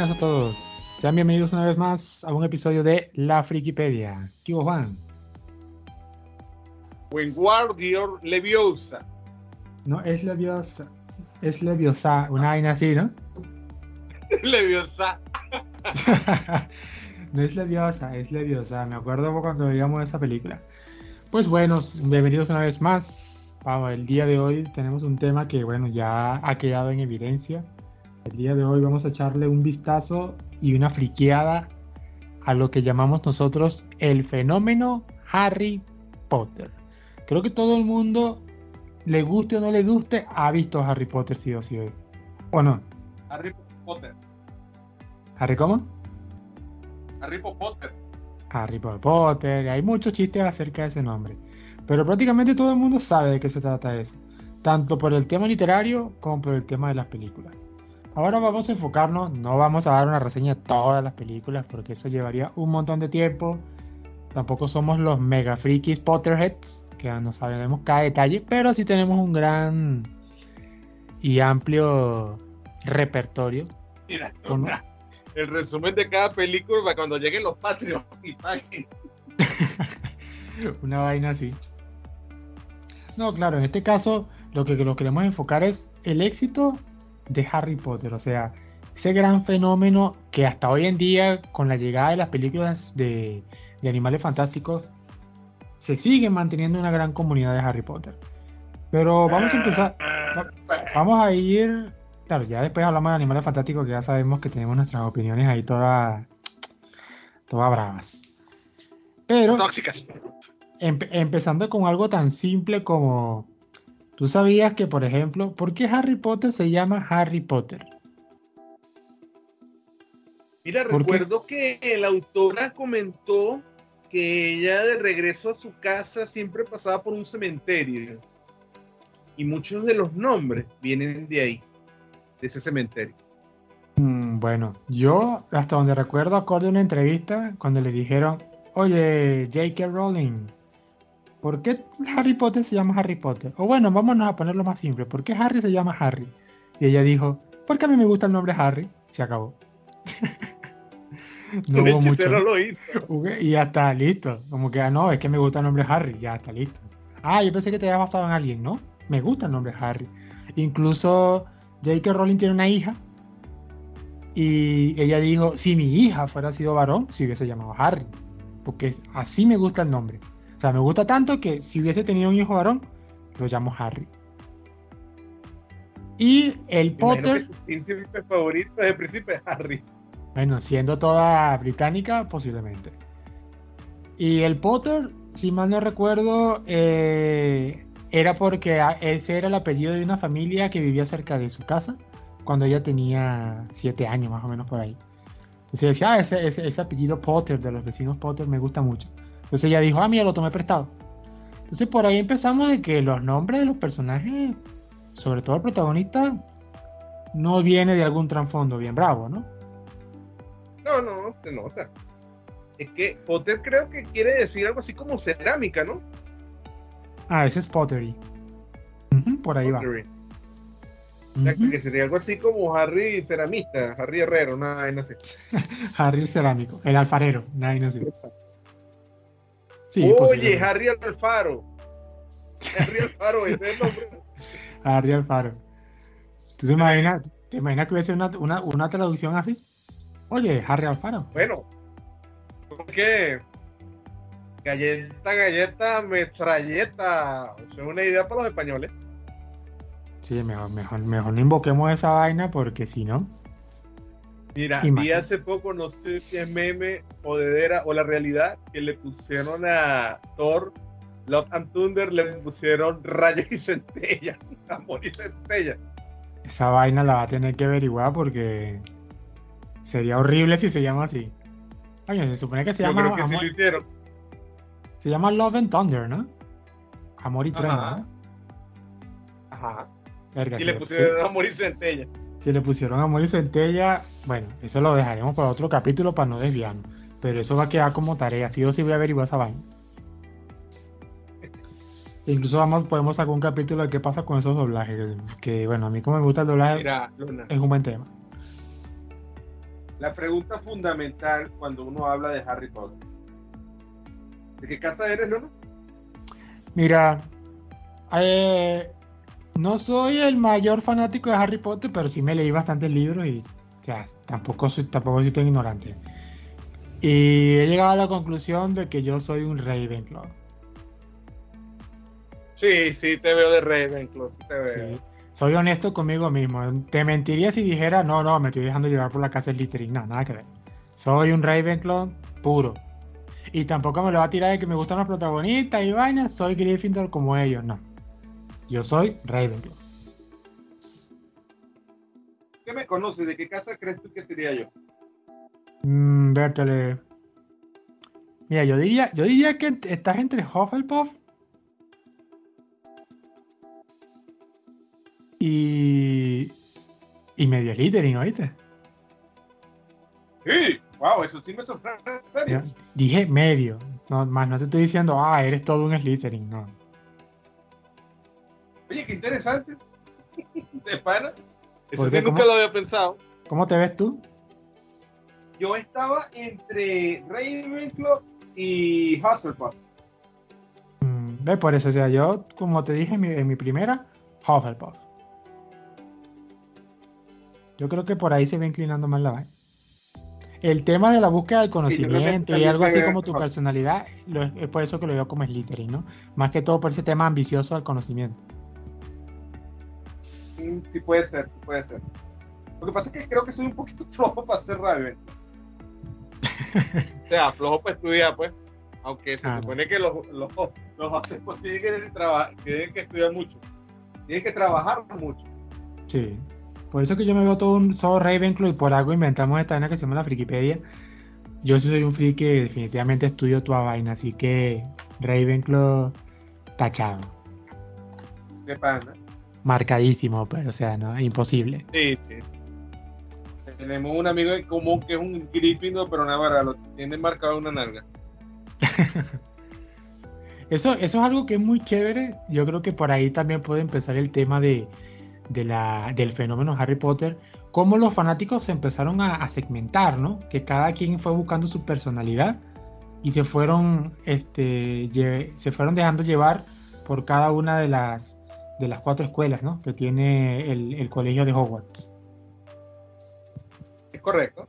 Buenas a todos. Sean bienvenidos una vez más a un episodio de La Frikipedia. ¿Qué hubo, Juan? Wingardium Leviosa. No, es Leviosa. Es Leviosa, una vaina así, ¿no? Leviosa. no es Leviosa, es Leviosa. Me acuerdo cuando veíamos esa película. Pues bueno, bienvenidos una vez más. El día de hoy tenemos un tema que, bueno, ya ha quedado en evidencia. El día de hoy vamos a echarle un vistazo y una friqueada a lo que llamamos nosotros el fenómeno Harry Potter. Creo que todo el mundo, le guste o no le guste, ha visto Harry Potter sí o sí hoy. ¿O no? Harry Potter. ¿Harry cómo? Harry Potter. Harry Potter. Hay muchos chistes acerca de ese nombre. Pero prácticamente todo el mundo sabe de qué se trata eso. Tanto por el tema literario como por el tema de las películas. Ahora vamos a enfocarnos, no vamos a dar una reseña de todas las películas porque eso llevaría un montón de tiempo. Tampoco somos los mega frikis Potterheads, que no sabemos cada detalle, pero sí tenemos un gran y amplio repertorio. Mira, el resumen de cada película para cuando lleguen los Patreons y paguen. una vaina así. No, claro, en este caso lo que lo queremos enfocar es el éxito de Harry Potter, o sea, ese gran fenómeno que hasta hoy en día, con la llegada de las películas de, Animales Fantásticos, se sigue manteniendo una gran comunidad de Harry Potter. Pero vamos a empezar, vamos a ir, claro, ya después hablamos de Animales Fantásticos, que ya sabemos que tenemos nuestras opiniones ahí todas, todas bravas. Pero, tóxicas. empezando con algo tan simple como ¿Tú sabías que, por ejemplo, por qué Harry Potter se llama Harry Potter? Mira, recuerdo que la autora comentó que ella de regreso a su casa siempre pasaba por un cementerio. Y muchos de los nombres vienen de ahí, de ese cementerio. Mm, bueno, yo hasta donde recuerdo, acorde a una entrevista, cuando le dijeron, oye, J.K. Rowling, ¿por qué Harry Potter se llama Harry Potter? O bueno, vámonos a ponerlo más simple, ¿por qué Harry se llama Harry? Y ella dijo, porque a mí me gusta el nombre Harry. Se acabó. no hubo mucho. Lo hizo. Y ya está, listo. Como que, ah, no, es que me gusta el nombre Harry, ya está listo. Ah, yo pensé que te había basado en alguien, ¿no? Me gusta el nombre Harry. Incluso J.K. Rowling tiene una hija. Y ella dijo, si mi hija fuera sido varón, si hubiese llamado Harry. Porque así me gusta el nombre. O sea, me gusta tanto que si hubiese tenido un hijo varón, lo llamo Harry. Y el Potter. El príncipe favorito es el príncipe Harry. Bueno, siendo toda británica, posiblemente. Y el Potter, si mal no recuerdo, eh, era porque ese era el apellido de una familia que vivía cerca de su casa cuando ella tenía siete años, más o menos por ahí. Entonces decía, ah, ese, ese apellido Potter de los vecinos Potter me gusta mucho. Entonces ella dijo, ah, mira, lo tomé prestado. Entonces por ahí empezamos de que los nombres de los personajes, sobre todo el protagonista, no viene de algún trasfondo bien bravo, ¿no? No, no, se nota. Es que Potter creo que quiere decir algo así como cerámica, ¿no? Ah, ese es pottery. por ahí va. Que sería algo así como Harry ceramista, Harry herrero, nada, no sé. Harry cerámico, el alfarero, nada, no sé. Oye, Harry Alfaro. Harry Alfaro, ese es el nombre. Harry Alfaro. ¿Tú te imaginas, te imaginas que hubiese una, una, una traducción así? Oye, Harry Alfaro. Bueno, porque galleta, galleta, metralleta. es una idea para los españoles. Sí, mejor, mejor, mejor no invoquemos esa vaina porque si no. Mira, vi hace poco, no sé si es meme o de o la realidad, que le pusieron a Thor, Love and Thunder, le pusieron rayos y centella, amor y centella. Esa vaina la va a tener que averiguar porque sería horrible si se llama así. Oye, se supone que se llama. Se llama Love and Thunder, ¿no? Amor y trueno, ¿no? Ajá. y le pusieron amor y centella. Si le pusieron amor y centella, bueno, eso lo dejaremos para otro capítulo para no desviarnos. Pero eso va a quedar como tarea. Si yo sí voy a averiguar esa vaina. Incluso vamos, podemos sacar un capítulo de qué pasa con esos doblajes. Que bueno, a mí como me gusta el doblaje, es un buen tema. la pregunta fundamental cuando uno habla de Harry Potter. ¿De qué casa eres, Luna? Mira, eh, no soy el mayor fanático de Harry Potter, pero sí me leí bastantes libros y tampoco soy, tampoco soy tan ignorante. Y he llegado a la conclusión de que yo soy un Ravenclaw. Sí, sí, te veo de Ravenclaw, sí te veo. Soy honesto conmigo mismo. Te mentiría si dijera, no, no, me estoy dejando llevar por la casa de Slytherin. No, nada que ver. Soy un Ravenclaw puro. Y tampoco me lo va a tirar de que me gustan los protagonistas y vainas. Soy Gryffindor como ellos, no. Yo soy Ravenclaw. ¿Qué me conoces? ¿De qué casa crees tú que sería yo? Mmm, vértele. Mira, yo diría, yo diría que estás entre Hufflepuff y. y medio Slytherin, ¿oíste? Sí, wow, eso sí me sorprende, en serio. Dije medio, no, más no te estoy diciendo, ah, eres todo un Slytherin, no. Oye, qué interesante. De pana. Eso sí nunca lo había pensado. ¿Cómo te ves tú? Yo estaba entre Ravenclaw y Hufflepuff. Mm, ve por eso, o sea, yo, como te dije en mi, primera, Hufflepuff. Yo creo que por ahí se va inclinando más la vaina. El tema de la búsqueda del conocimiento y algo así como tu personalidad, es por eso que lo veo como Slytherin, ¿no? Más que todo por ese tema ambicioso del conocimiento. Sí, puede ser, puede ser. Lo que pasa es que creo que soy un poquito flojo para ser Raven. o sea, flojo para estudiar, pues. Aunque se ah, supone que los, los, los pues, tienen que, tienen que estudiar mucho. Tienen que trabajar mucho. Sí. Por eso que yo me veo todo un solo Ravenclaw y por algo inventamos esta vaina que se llama la Frikipedia. Yo sí soy un friki que definitivamente estudio toda vaina, así que Ravenclaw tachado. ¿Qué pasa? Marcadísimo, pero pues, o sea, no, imposible. Sí, sí. Tenemos un amigo en común que es un Gryffindor, pero nada, lo tiene marcado una nalga. eso, eso es algo que es muy chévere. Yo creo que por ahí también puede empezar el tema de, de la, del fenómeno Harry Potter. Cómo los fanáticos se empezaron a, segmentar, ¿no? Que cada quien fue buscando su personalidad y se fueron, este, se fueron dejando llevar por cada una de las de las cuatro escuelas ¿no? que tiene el, colegio de Hogwarts. Es correcto.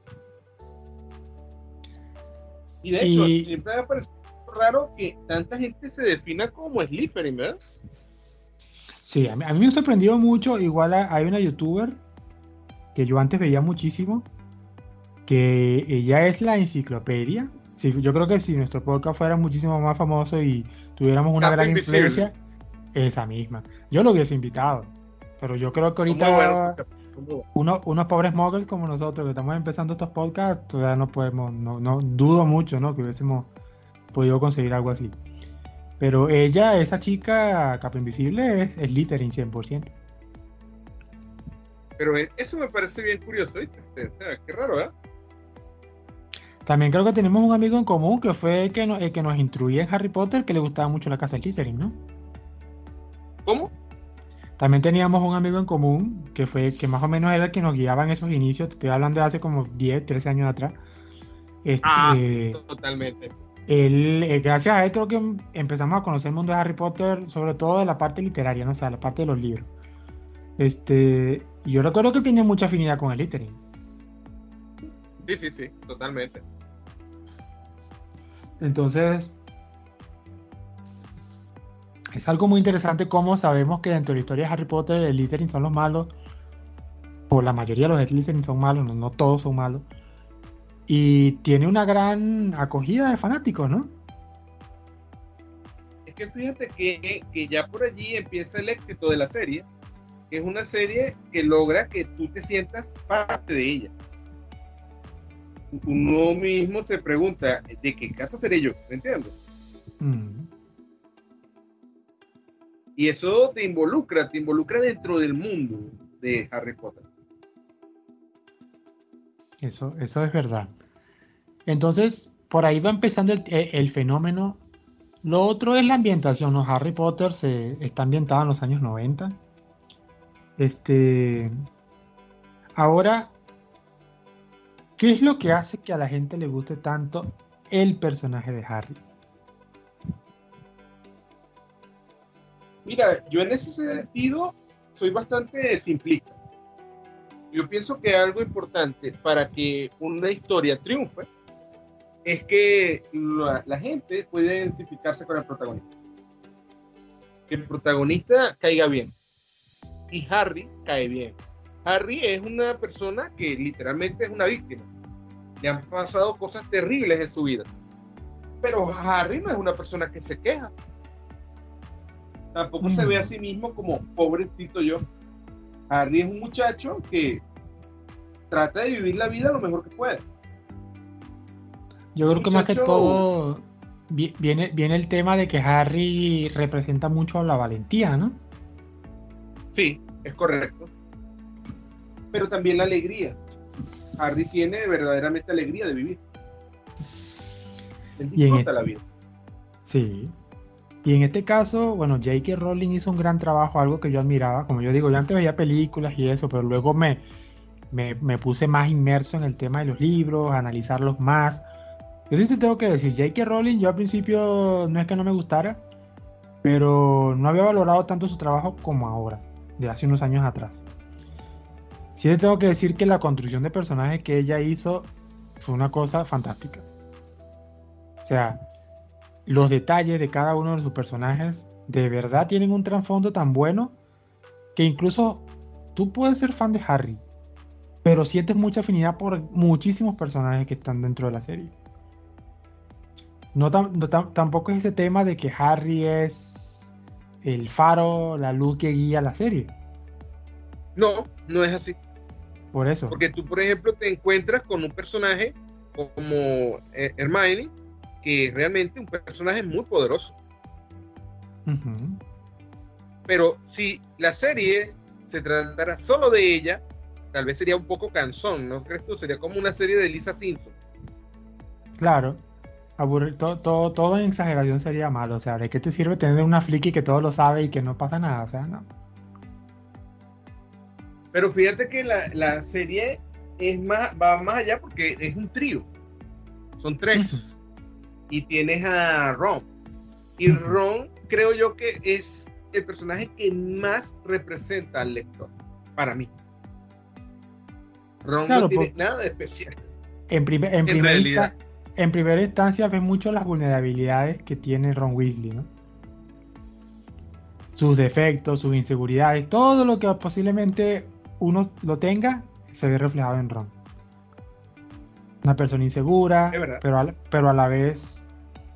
Y de hecho, siempre me parecido raro que tanta gente se defina como Slytherin, ¿verdad? Sí, a mí, me ha sorprendido mucho. Igual hay una youtuber que yo antes veía muchísimo, que ella es la enciclopedia. Sí, yo creo que si nuestro podcast fuera muchísimo más famoso y tuviéramos una gran influencia, esa misma. Yo lo hubiese invitado. Pero yo creo que ahorita unos pobres muggles como nosotros que estamos empezando estos podcasts, todavía no podemos, no, no dudo mucho, ¿no? Que hubiésemos podido conseguir algo así. Pero ella, esa chica capa invisible, es, es Littering 100%. Pero e, eso me parece bien curioso, ¿viste? O sea, qué raro, ¿eh? También creo que tenemos un amigo en común que fue el que, el que nos instruía en Harry Potter, que le gustaba mucho la casa de Littering, ¿no? También teníamos un amigo en común que fue que más o menos era el que nos guiaba en esos inicios. Te estoy hablando de hace como 10, 13 años atrás. Este, ah, totalmente. Él, eh, gracias a él creo que empezamos a conocer el mundo de Harry Potter, sobre todo de la parte literaria, no o sea, la parte de los libros. Este, yo recuerdo que tenía mucha afinidad con el littering. Sí, sí, sí, totalmente. Entonces, es algo muy interesante cómo sabemos que dentro de la historia de Harry Potter el Slytherin son los malos, o la mayoría de los Slytherin son malos, no, todos son malos, y tiene una gran acogida de fanáticos, ¿no? Es que fíjate que, que ya por allí empieza el éxito de la serie, que es una serie que logra que tú te sientas parte de ella. Uno mismo se pregunta, ¿de qué casa seré yo? ¿Me entiendes? Mm. Y eso te involucra, te involucra dentro del mundo de Harry Potter. Eso, eso es verdad. Entonces, por ahí va empezando el, fenómeno. Lo otro es la ambientación. ¿no? Harry Potter se, está ambientado en los años 90. Este. Ahora, ¿qué es lo que hace que a la gente le guste tanto el personaje de Harry? Mira, yo en ese sentido soy bastante simplista. Yo pienso que algo importante para que una historia triunfe es que la, gente puede identificarse con el protagonista. Que el protagonista caiga bien. Y Harry cae bien. Harry es una persona que literalmente es una víctima. Le han pasado cosas terribles en su vida. Pero Harry no es una persona que se queja. Tampoco se ve a sí mismo como pobrecito yo. Harry es un muchacho que trata de vivir la vida lo mejor que puede. Yo creo que más que todo viene, viene el tema de que Harry representa mucho la valentía, ¿no? Sí, es correcto. Pero también la alegría. Harry tiene verdaderamente alegría de vivir. Él disfruta la vida. Sí. Y en este caso, bueno, J.K. Rowling hizo un gran trabajo, algo que yo admiraba. Como yo digo, yo antes veía películas y eso, pero luego me, me, me puse más inmerso en el tema de los libros, analizarlos más. Yo sí te tengo que decir, J.K. Rowling, yo al principio no es que no me gustara, pero no había valorado tanto su trabajo como ahora, de hace unos años atrás. Sí te tengo que decir que la construcción de personajes que ella hizo fue una cosa fantástica. O sea, los detalles de cada uno de sus personajes de verdad tienen un trasfondo tan bueno que incluso tú puedes ser fan de Harry, pero sientes mucha afinidad por muchísimos personajes que están dentro de la serie. No, tampoco es ese tema de que Harry es el faro, la luz que guía la serie. No, no es así. Por eso. Porque tú, por ejemplo, te encuentras con un personaje como eh, Hermione, que es realmente un personaje muy poderoso. Pero si la serie se tratara solo de ella, tal vez sería un poco cansón, ¿no crees tú? Sería como una serie de Lisa Simpson. Claro, aburrir, todo, todo, todo en exageración sería malo. O sea, ¿de qué te sirve tener una friki que todo lo sabe y que no pasa nada? O sea, no. Pero fíjate que la, serie es más, va más allá porque es un trío. Son tres. Y tienes a Ron. Y Ron creo yo que es el personaje que más representa al lector. Para mí. Ron no tiene nada de especial. En, primer en, en primera instancia ves mucho las vulnerabilidades que tiene Ron Weasley, ¿no? Sus defectos, sus inseguridades, todo lo que posiblemente uno lo tenga, se ve reflejado en Ron. Una persona insegura, pero a, pero a la vez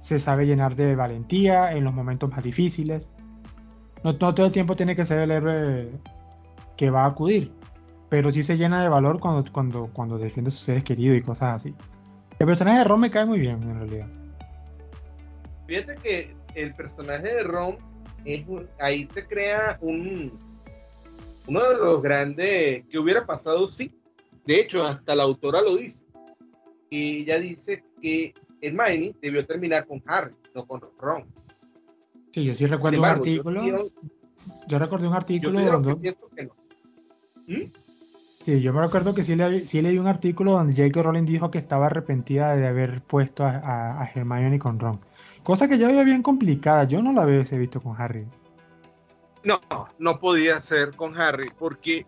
se sabe llenar de valentía en los momentos más difíciles. No, todo el tiempo tiene que ser el héroe que va a acudir, pero sí se llena de valor cuando, cuando, cuando defiende a sus seres queridos y cosas así. El personaje de Ron me cae muy bien, en realidad. Fíjate que el personaje de Ron es ahí te crea un uno de los grandes que hubiera pasado sí. De hecho, hasta la autora lo dice. Y ella dice que Hermione debió terminar con Harry, no con Ron. Sí, yo sí recuerdo un artículo. Yo, recuerdo un artículo donde. ¿Mm? Sí, yo me acuerdo que sí, leí un artículo donde J.K. Rowling dijo que estaba arrepentida de haber puesto a, a, Hermione con Ron. Cosa que yo veía bien complicada. Yo no la hubiese visto con Harry. No, no podía ser con Harry, porque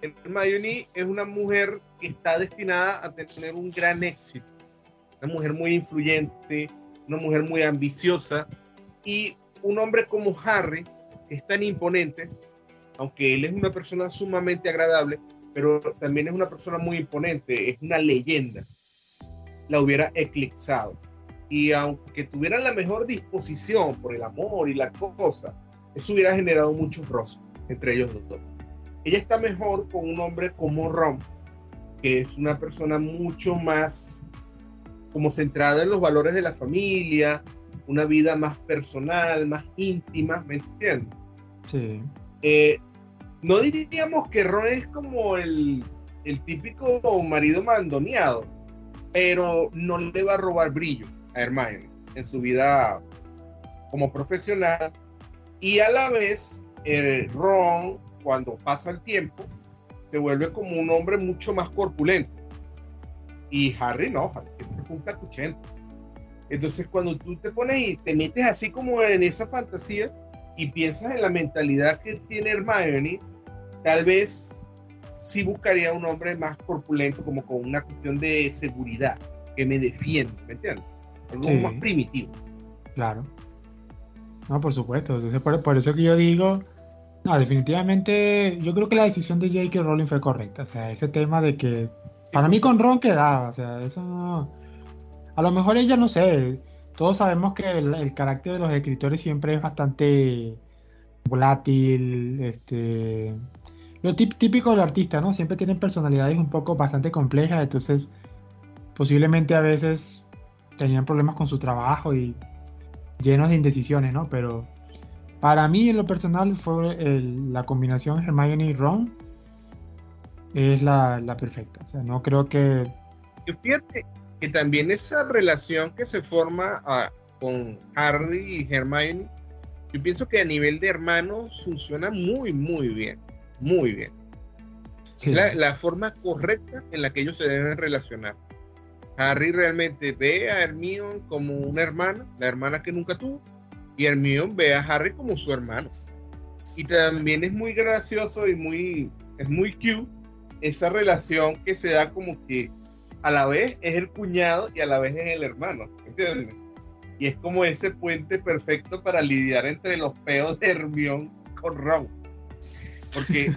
Hermione es una mujer que está destinada a tener un gran éxito. Una mujer muy influyente, una mujer muy ambiciosa. Y un hombre como Harry es tan imponente, aunque él es una persona sumamente agradable, pero también es una persona muy imponente, es una leyenda, la hubiera eclipsado. Y aunque tuvieran la mejor disposición por el amor y la cosa, eso hubiera generado muchos rostros entre ellos dos. Ella está mejor con un hombre como Ron, que es una persona mucho más como centrada en los valores de la familia, una vida más personal, más íntima, ¿me entiendes? Sí. Eh, no diríamos que Ron es como el, típico marido mandoneado, pero no le va a robar brillo a Hermione en su vida como profesional. Y a la vez, Ron, cuando pasa el tiempo, se vuelve como un hombre mucho más corpulento. Y Harry no, Harry siempre fue un cacuchento. Entonces, cuando tú te pones y te metes así como en esa fantasía y piensas en la mentalidad que tiene Hermione, tal vez sí buscaría un hombre más corpulento, como con una cuestión de seguridad, que me defiende, ¿me entiendes? Algo más primitivo. Claro. No, por supuesto. por, por, eso que yo digo, no, definitivamente, yo creo que la decisión de J.K. Rowling fue correcta. O sea, ese tema de que, para mí con Ron quedaba, o sea, eso no a lo mejor ella no sé. Todos sabemos que el, carácter de los escritores siempre es bastante volátil, este, lo típico del artista, ¿no? Siempre tienen personalidades un poco bastante complejas, entonces posiblemente a veces tenían problemas con su trabajo y llenos de indecisiones, ¿no? Pero para mí en lo personal fue la combinación Hermione y Ron es la, la, perfecta. O sea, no creo que... Yo fíjate, que también esa relación que se forma ah, con Harry y Hermione, yo pienso que a nivel de hermanos funciona muy, muy bien, muy bien. Es la, forma correcta en la que ellos se deben relacionar. Harry realmente ve a Hermione como una hermana, la hermana que nunca tuvo, y Hermione ve a Harry como su hermano. Y también es muy gracioso y muy, es muy cute esa relación que se da como que a la vez es el cuñado y a la vez es el hermano, ¿entiendes? Y es como ese puente perfecto para lidiar entre los peos de Hermione con Ron. Porque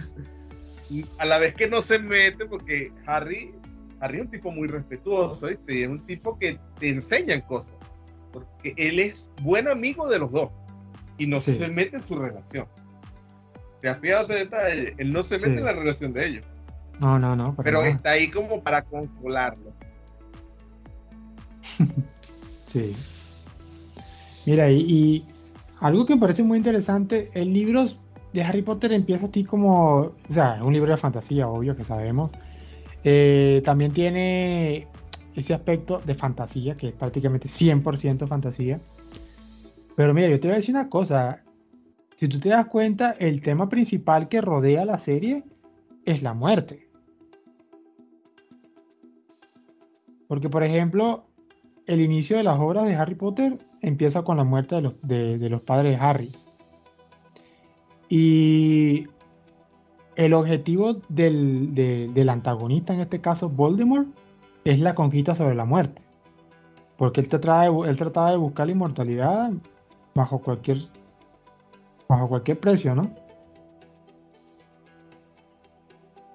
a la vez que no se mete, porque Harry, Harry es un tipo muy respetuoso, ¿viste? Y es un tipo que te enseñan cosas. Porque él es buen amigo de los dos y no se mete en su relación. ¿Te has fijado ese detalle? Él no se mete en la relación de ellos. No, no, no. Pero está ahí como para consolarlo. sí. Mira, y, algo que me parece muy interesante, el libro de Harry Potter empieza así como, o sea, es un libro de fantasía, obvio que sabemos. Eh, también tiene ese aspecto de fantasía, que es prácticamente 100% fantasía. Pero mira, yo te voy a decir una cosa. Si tú te das cuenta, el tema principal que rodea la serie es la muerte. Porque, por ejemplo, el inicio de las obras de Harry Potter empieza con la muerte de los, padres de Harry. Y el objetivo del, antagonista, en este caso Voldemort, es la conquista sobre la muerte. Porque él, trataba de, buscar la inmortalidad bajo cualquier precio, ¿no?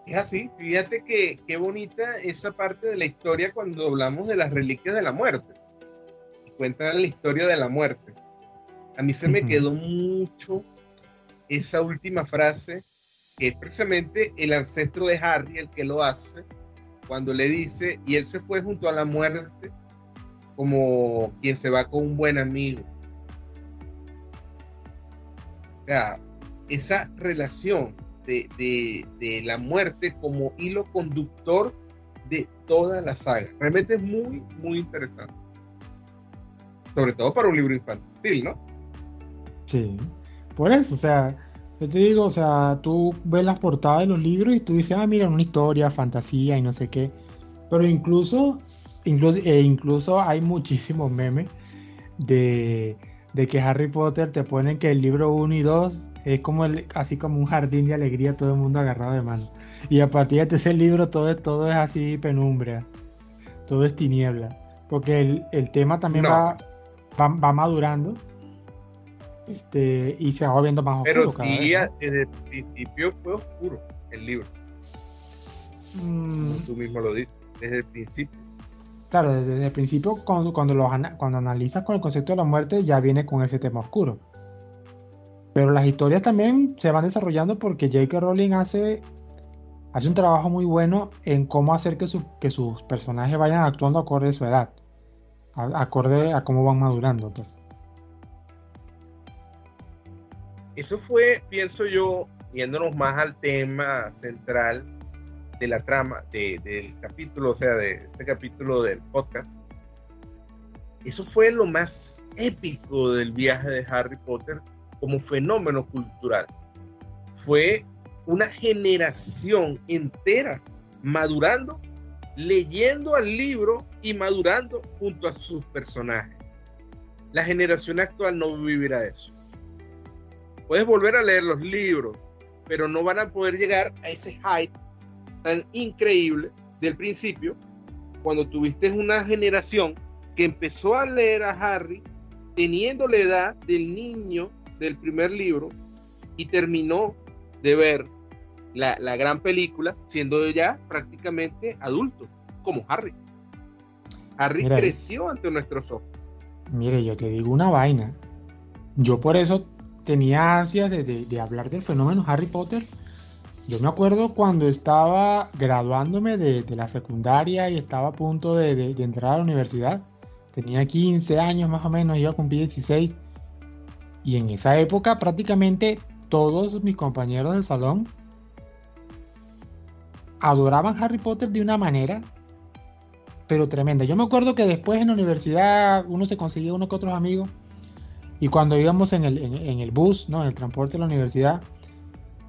Es así, fíjate que qué bonita esa parte de la historia cuando hablamos de las reliquias de la muerte. Cuentan la historia de la muerte. A mí se me quedó mucho esa última frase, que es precisamente el ancestro de Harry el que lo hace, cuando le dice, y él se fue junto a la muerte como quien se va con un buen amigo. O sea, esa relación de, la muerte como hilo conductor de toda la saga. Realmente es muy, muy interesante. Sobre todo para un libro infantil, ¿no? Sí, por eso, o sea, yo te digo, o sea, tú ves las portadas de los libros y tú dices, ah, mira, una historia, fantasía y no sé qué. Pero incluso, incluso, e incluso hay muchísimos memes de, de que Harry Potter te ponen que el libro 1 y 2 es como el, así como un jardín de alegría, todo el mundo agarrado de mano. Y a partir de este ese libro todo, todo es así penumbra, todo es tiniebla. Porque el, tema también va, va, madurando este, y se va volviendo más oscuro. Pero sí, desde el principio fue oscuro el libro. Mm. tú mismo lo dices, desde el principio. Claro, desde, el principio, cuando, cuando, lo, cuando analizas con el concepto de la muerte, ya viene con ese tema oscuro. Pero las historias también se van desarrollando porque J.K. Rowling hace, hace un trabajo muy bueno en cómo hacer que, que sus personajes vayan actuando acorde a su edad, acorde a cómo van madurando. Pues. Eso fue, pienso yo, yéndonos más al tema central de la trama del capítulo, o sea, de este capítulo del podcast. Eso fue lo más épico del viaje de Harry Potter como fenómeno cultural. Fue una generación entera madurando leyendo al libro y madurando junto a sus personajes. La generación actual no vivirá eso. Puedes volver a leer los libros, pero no van a poder llegar a ese hype tan increíble del principio cuando tuviste una generación que empezó a leer a Harry teniendo la edad del niño del primer libro y terminó de ver la, gran película siendo ya prácticamente adulto, como Harry. Harry creció ante nuestros ojos. Mire, yo te digo una vaina. Yo por eso tenía ansias de, hablar del fenómeno Harry Potter. Yo me acuerdo cuando estaba graduándome de, la secundaria y estaba a punto de, entrar a la universidad. Tenía 15 años más o menos, iba a cumplir 16. Y en esa época prácticamente todos mis compañeros del salón adoraban Harry Potter de una manera, pero tremenda. Yo me acuerdo que después en la universidad uno se conseguía uno que otros amigos y cuando íbamos en el, en, el bus, ¿no? en el transporte de la universidad,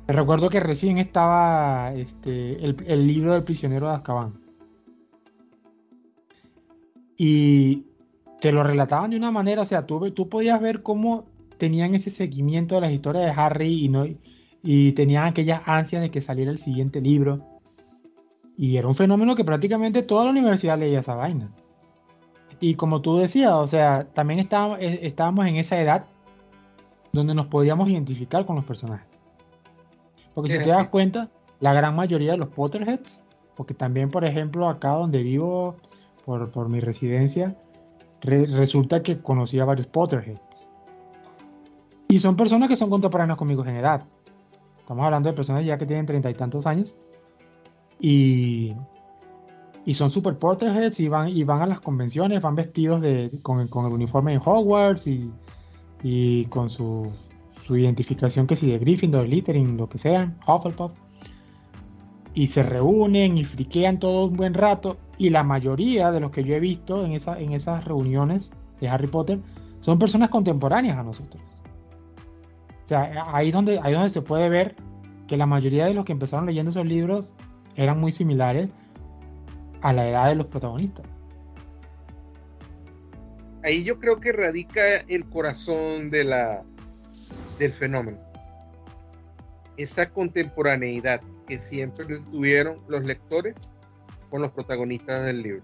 recuerdo que recién estaba este, el, libro del prisionero de Azkaban. Y te lo relataban de una manera, o sea, tú, tú podías ver cómo tenían ese seguimiento de las historias de Harry y, no, y tenían aquellas ansias de que saliera el siguiente libro. Y era un fenómeno que prácticamente toda la universidad leía esa vaina. Y como tú decías, o sea, también estábamos, estábamos en esa edad donde nos podíamos identificar con los personajes. Porque si te das cuenta, la gran mayoría de los Potterheads, porque también, por ejemplo, acá donde vivo, por, mi residencia, resulta que conocí a varios Potterheads. Y son personas que son contemporáneas conmigo en edad. Estamos hablando de personas ya que tienen treinta y tantos años. Y y son super Potterheads y van, y van a las convenciones, van vestidos de, con, el uniforme de Hogwarts y, con su, identificación que si de Gryffindor, Littering, lo que sea, Hufflepuff. Y se reúnen y friquean todo un buen rato. Y la mayoría de los que yo he visto en, esa, en esas reuniones de Harry Potter son personas contemporáneas a nosotros. O sea, ahí es donde, ahí donde se puede ver que la mayoría de los que empezaron leyendo esos libros eran muy similares a la edad de los protagonistas. Ahí yo creo que radica el corazón de la, del fenómeno. Esa contemporaneidad que siempre tuvieron los lectores con los protagonistas del libro.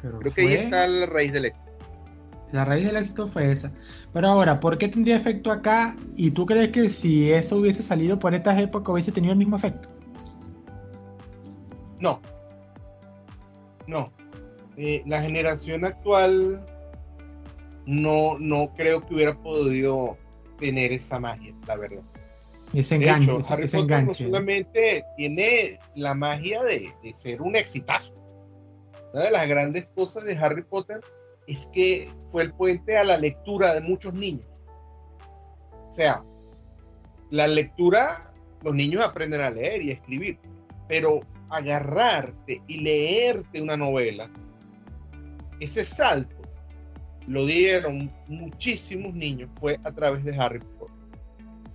creo que ahí está la raíz del éxito. La raíz del éxito fue esa. Pero ahora, ¿por qué tendría efecto acá? ¿Y tú crees que si eso hubiese salido por estas épocas hubiese tenido el mismo efecto? No. No. Eh, la generación actual no, no creo que hubiera podido tener esa magia, la verdad. Ese enganche, de hecho, Harry Potter no solamente tiene la magia de, ser un exitazo. Una de las grandes cosas de Harry Potter es que fue el puente a la lectura de muchos niños. O sea, la lectura, los niños aprenden a leer y a escribir, pero agarrarte y leerte una novela, ese salto lo dieron muchísimos niños, fue a través de Harry Potter.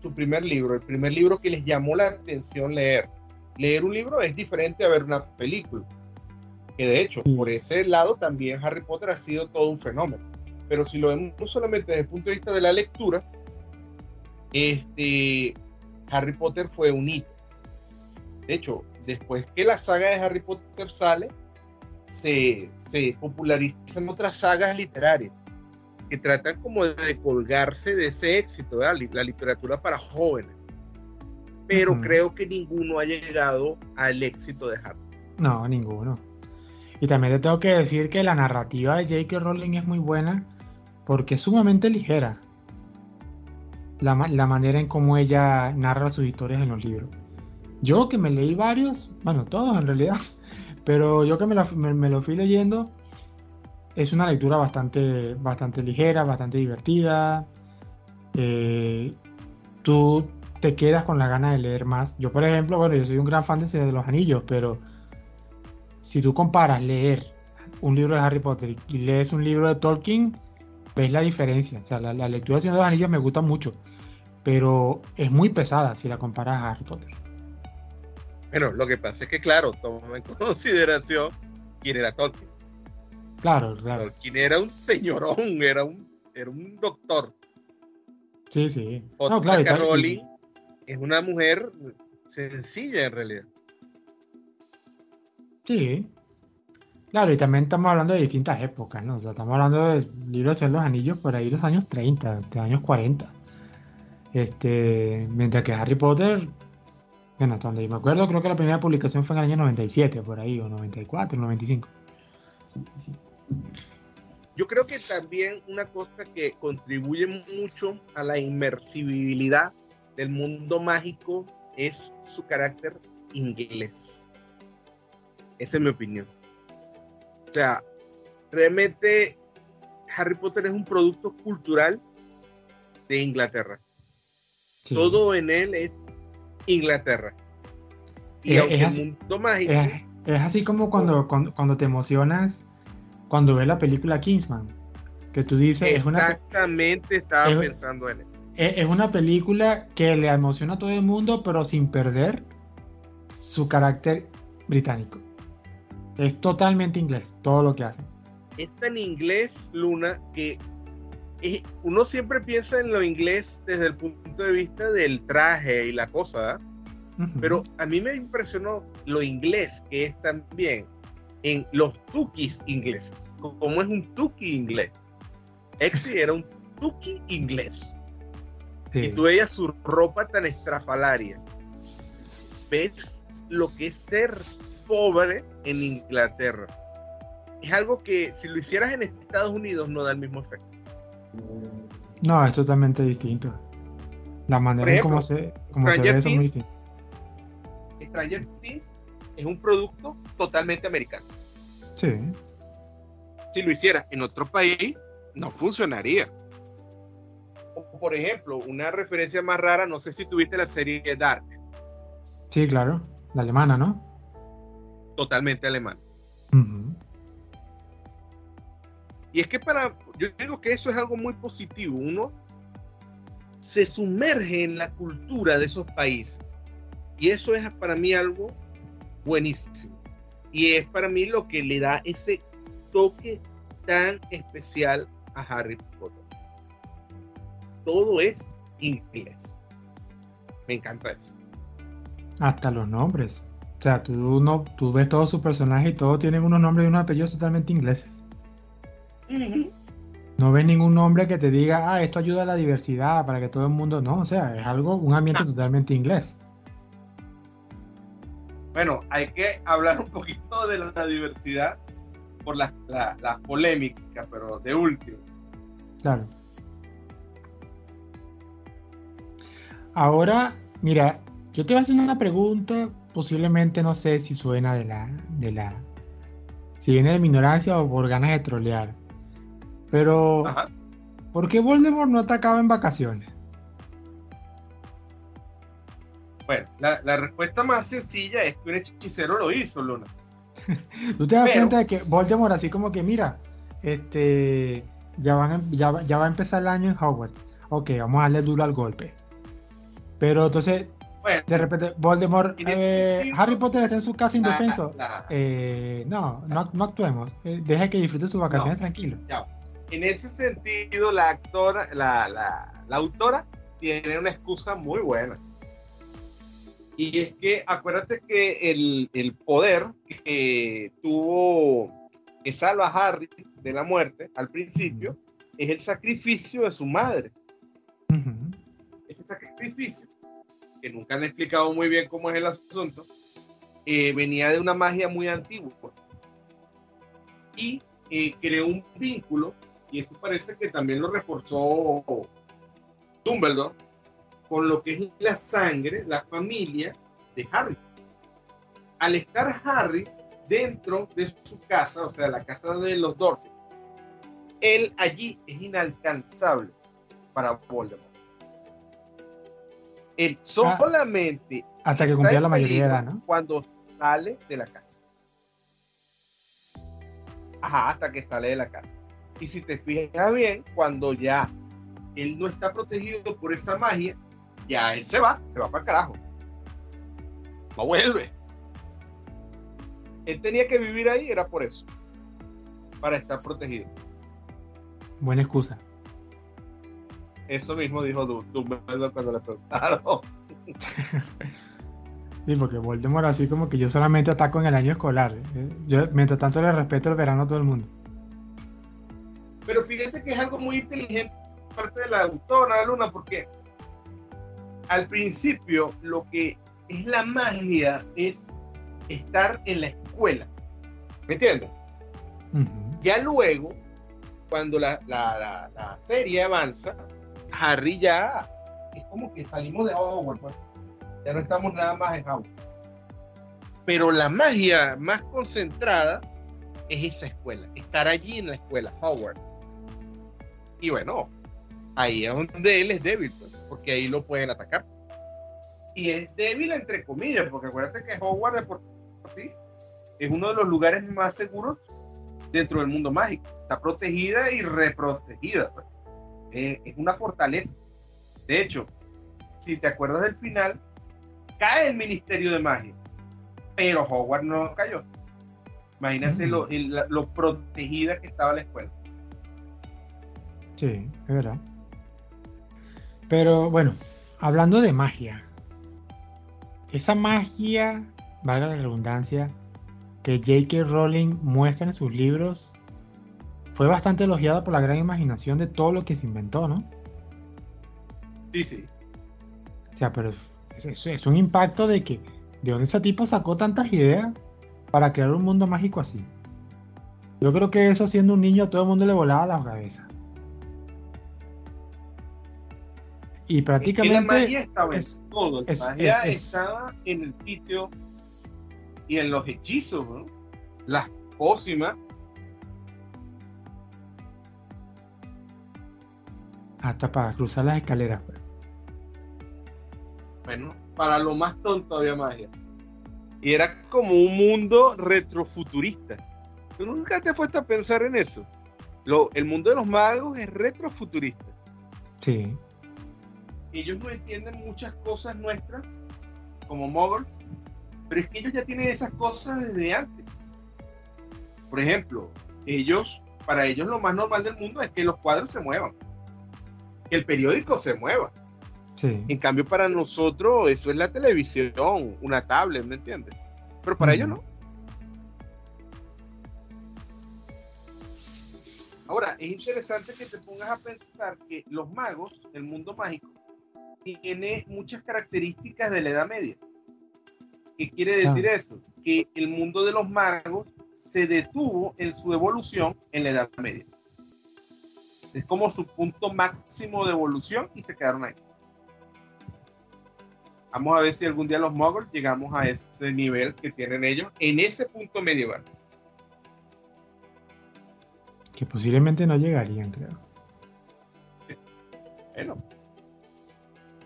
Su primer libro, el primer libro que les llamó la atención leer. Leer un libro es diferente a ver una película. Que de hecho, por ese lado también Harry Potter ha sido todo un fenómeno. Pero si lo vemos solamente desde el punto de vista de la lectura, este, Harry Potter fue un hito. De hecho, después que la saga de Harry Potter sale, se, se popularizan otras sagas literarias que tratan como de colgarse de ese éxito, de la literatura para jóvenes. Pero creo que ninguno ha llegado al éxito de Harry. No, ninguno. Y también te tengo que decir que la narrativa de J.K. Rowling es muy buena porque es sumamente ligera. La, manera en cómo ella narra sus historias en los libros. Yo que me leí varios, bueno, todos en realidad, pero yo que me lo, fui leyendo, es una lectura bastante, bastante ligera, bastante divertida. Eh, tú te quedas con la gana de leer más. Yo, por ejemplo, bueno, yo soy un gran fan de, de los Anillos, pero si tú comparas leer un libro de Harry Potter y lees un libro de Tolkien, ves la diferencia. O sea, la, la lectura de los Anillos me gusta mucho, pero es muy pesada si la comparas a Harry Potter. Bueno, lo que pasa es que, claro, toma en consideración quién era Tolkien. Claro, claro. Tolkien era un señorón, era un, era un doctor. Sí, sí. no, claro, Rowling es una mujer sencilla en realidad. Sí. Claro, y también estamos hablando de distintas épocas, ¿no? O sea, estamos hablando de libros de los anillos por ahí los años 30, de años 40. Este, mientras que Harry Potter, bueno, hasta donde yo me acuerdo, creo que la primera publicación fue en el año 97, por ahí, o 94, 95. Yo creo que también una cosa que contribuye mucho a la inmersibilidad del mundo mágico es su carácter inglés. Esa es mi opinión. O sea, realmente Harry Potter es un producto cultural de Inglaterra. Todo en él es Inglaterra. Y es, es así, mundo mágico. Es, así como cuando, cuando, te emocionas cuando ves la película Kingsman. Que tú dices. Exactamente, estaba pensando en eso. Es, una película que le emociona a todo el mundo, pero sin perder su carácter británico. Es totalmente inglés, todo lo que hacen. Es tan inglés, Luna, que uno siempre piensa en lo inglés desde el punto de vista del traje y la cosa, pero a mí me impresionó lo inglés que es también en los tukis ingleses, como es un tuki inglés. Exi era un tuki inglés. Y tú veías su ropa tan estrafalaria. Ves lo que es ser pobre en Inglaterra. Es algo que si lo hicieras en Estados Unidos no da el mismo efecto. No, es totalmente distinto. La manera en cómo se, cómo se ve eso es muy distinto. Stranger Things es un producto totalmente americano. Sí. Si lo hicieras en otro país, no funcionaría. por ejemplo, una referencia más rara, no sé si tuviste la serie Dark. Sí, claro, la alemana, ¿no? Totalmente alemana. Y es que para, yo digo que eso es algo muy positivo. Uno se sumerge en la cultura de esos países. Y eso es para mí algo buenísimo. Y es para mí lo que le da ese toque tan especial a Harry Potter. Todo es inglés. Me encanta eso. Hasta los nombres. O sea, tú, no, tú ves todos sus personajes y todos tienen unos nombres y unos apellidos totalmente ingleses. No ves ningún nombre que te diga, ah, esto ayuda a la diversidad para que todo el mundo. No, o sea, es algo, un ambiente totalmente inglés. Bueno, hay que hablar un poquito de la diversidad por las la, polémicas, pero de último. Claro. Ahora, mira, yo te voy a hacer una pregunta, posiblemente no sé si suena de la, de la, si viene de mi ignorancia o por ganas de trolear. Pero, ¿por qué Voldemort no atacaba en vacaciones? Bueno, la, respuesta más sencilla es que un hechicero lo hizo, Luna. Tú te das cuenta de que Voldemort así como que, mira, este, ya, van, ya, va a empezar el año en Hogwarts. Ok, vamos a darle duro al golpe. Pero entonces, de repente, Voldemort, eh, Harry Potter está en su casa indefenso. Eh, no, no, actuemos. Eh, deja que disfrute sus vacaciones tranquilo en ese sentido, la, actora, la, autora tiene una excusa muy buena. Y es que acuérdate que el, poder que tuvo, que salva a Harry de la muerte al principio, es el sacrificio de su madre. Ese sacrificio, que nunca han explicado muy bien cómo es el asunto, eh, venía de una magia muy antigua. Y eh, creó un vínculo y esto parece que también lo reforzó Dumbledore, con lo que es la sangre, la familia de Harry. Al estar Harry dentro de su casa, o sea, la casa de los Dorset, él allí es inalcanzable para Voldemort. Él ah, solamente hasta que cumplía la mayoría de edad, ¿no? Cuando sale de la casa. Ajá, hasta que sale de la casa. Y si te fijas bien, cuando ya él no está protegido por esa magia, ya él se va, se va para el carajo. No vuelve. Él tenía que vivir ahí, era por eso. Para estar protegido. Buena excusa. Eso mismo dijo Dumbledore cuando le preguntaron. sí, porque Voldemort así como que yo solamente ataco en el año escolar. ¿eh? Yo, mientras tanto, le respeto el verano a todo el mundo. Pero fíjate que es algo muy inteligente parte de la autora Luna, porque al principio lo que es la magia es estar en la escuela. ¿Me entiendes? Ya luego, cuando la, serie avanza, Harry ya es como que salimos de Hogwarts, pues. ya no estamos nada más en Hogwarts. Pero la magia más concentrada es esa escuela, estar allí en la escuela, Hogwarts. Y bueno, ahí es donde él es débil, pues, porque ahí lo pueden atacar. Y es débil entre comillas, porque acuérdate que Hogwarts por sí es uno de los lugares más seguros dentro del mundo mágico. Está protegida y reprotegida. Pues. Es una fortaleza. De hecho, si te acuerdas del final, cae el Ministerio de Magia, pero Hogwarts no cayó. Imagínate lo, mm. lo protegida que estaba la escuela. Sí, es verdad. Pero bueno, hablando de magia, esa magia, valga la redundancia, que J.K. Rowling muestra en sus libros, fue bastante elogiada por la gran imaginación de todo lo que se inventó, ¿no? Sí, sí. O sea, pero es, es un impacto de que, ¿de dónde ese tipo sacó tantas ideas para crear un mundo mágico así? Yo creo que eso siendo un niño a todo el mundo le volaba la cabeza. Y prácticamente. la magia estaba en todo. La magia estaba en el sitio y en los hechizos, ¿no? Las pócimas. Hasta para cruzar las escaleras. Pues. Bueno, para lo más tonto había magia. Y era como un mundo retrofuturista. ¿Tú nunca te fuiste a pensar en eso? Lo, el mundo de los magos es retrofuturista. Sí ellos no entienden muchas cosas nuestras como moguls, pero es que ellos ya tienen esas cosas desde antes. Por ejemplo, ellos, para ellos lo más normal del mundo es que los cuadros se muevan, que el periódico se mueva. En cambio, para nosotros eso es la televisión, una tablet, ¿me entiendes? Pero para ellos no. Ahora, es interesante que te pongas a pensar que los magos, el mundo mágico, tiene muchas características de la Edad Media. ¿Qué quiere decir eso? Que el mundo de los magos se detuvo en su evolución en la Edad Media. Es como su punto máximo de evolución y se quedaron ahí. Vamos a ver si algún día los muggles llegamos a ese nivel que tienen ellos en ese punto medieval. Que posiblemente no llegarían, creo. Bueno,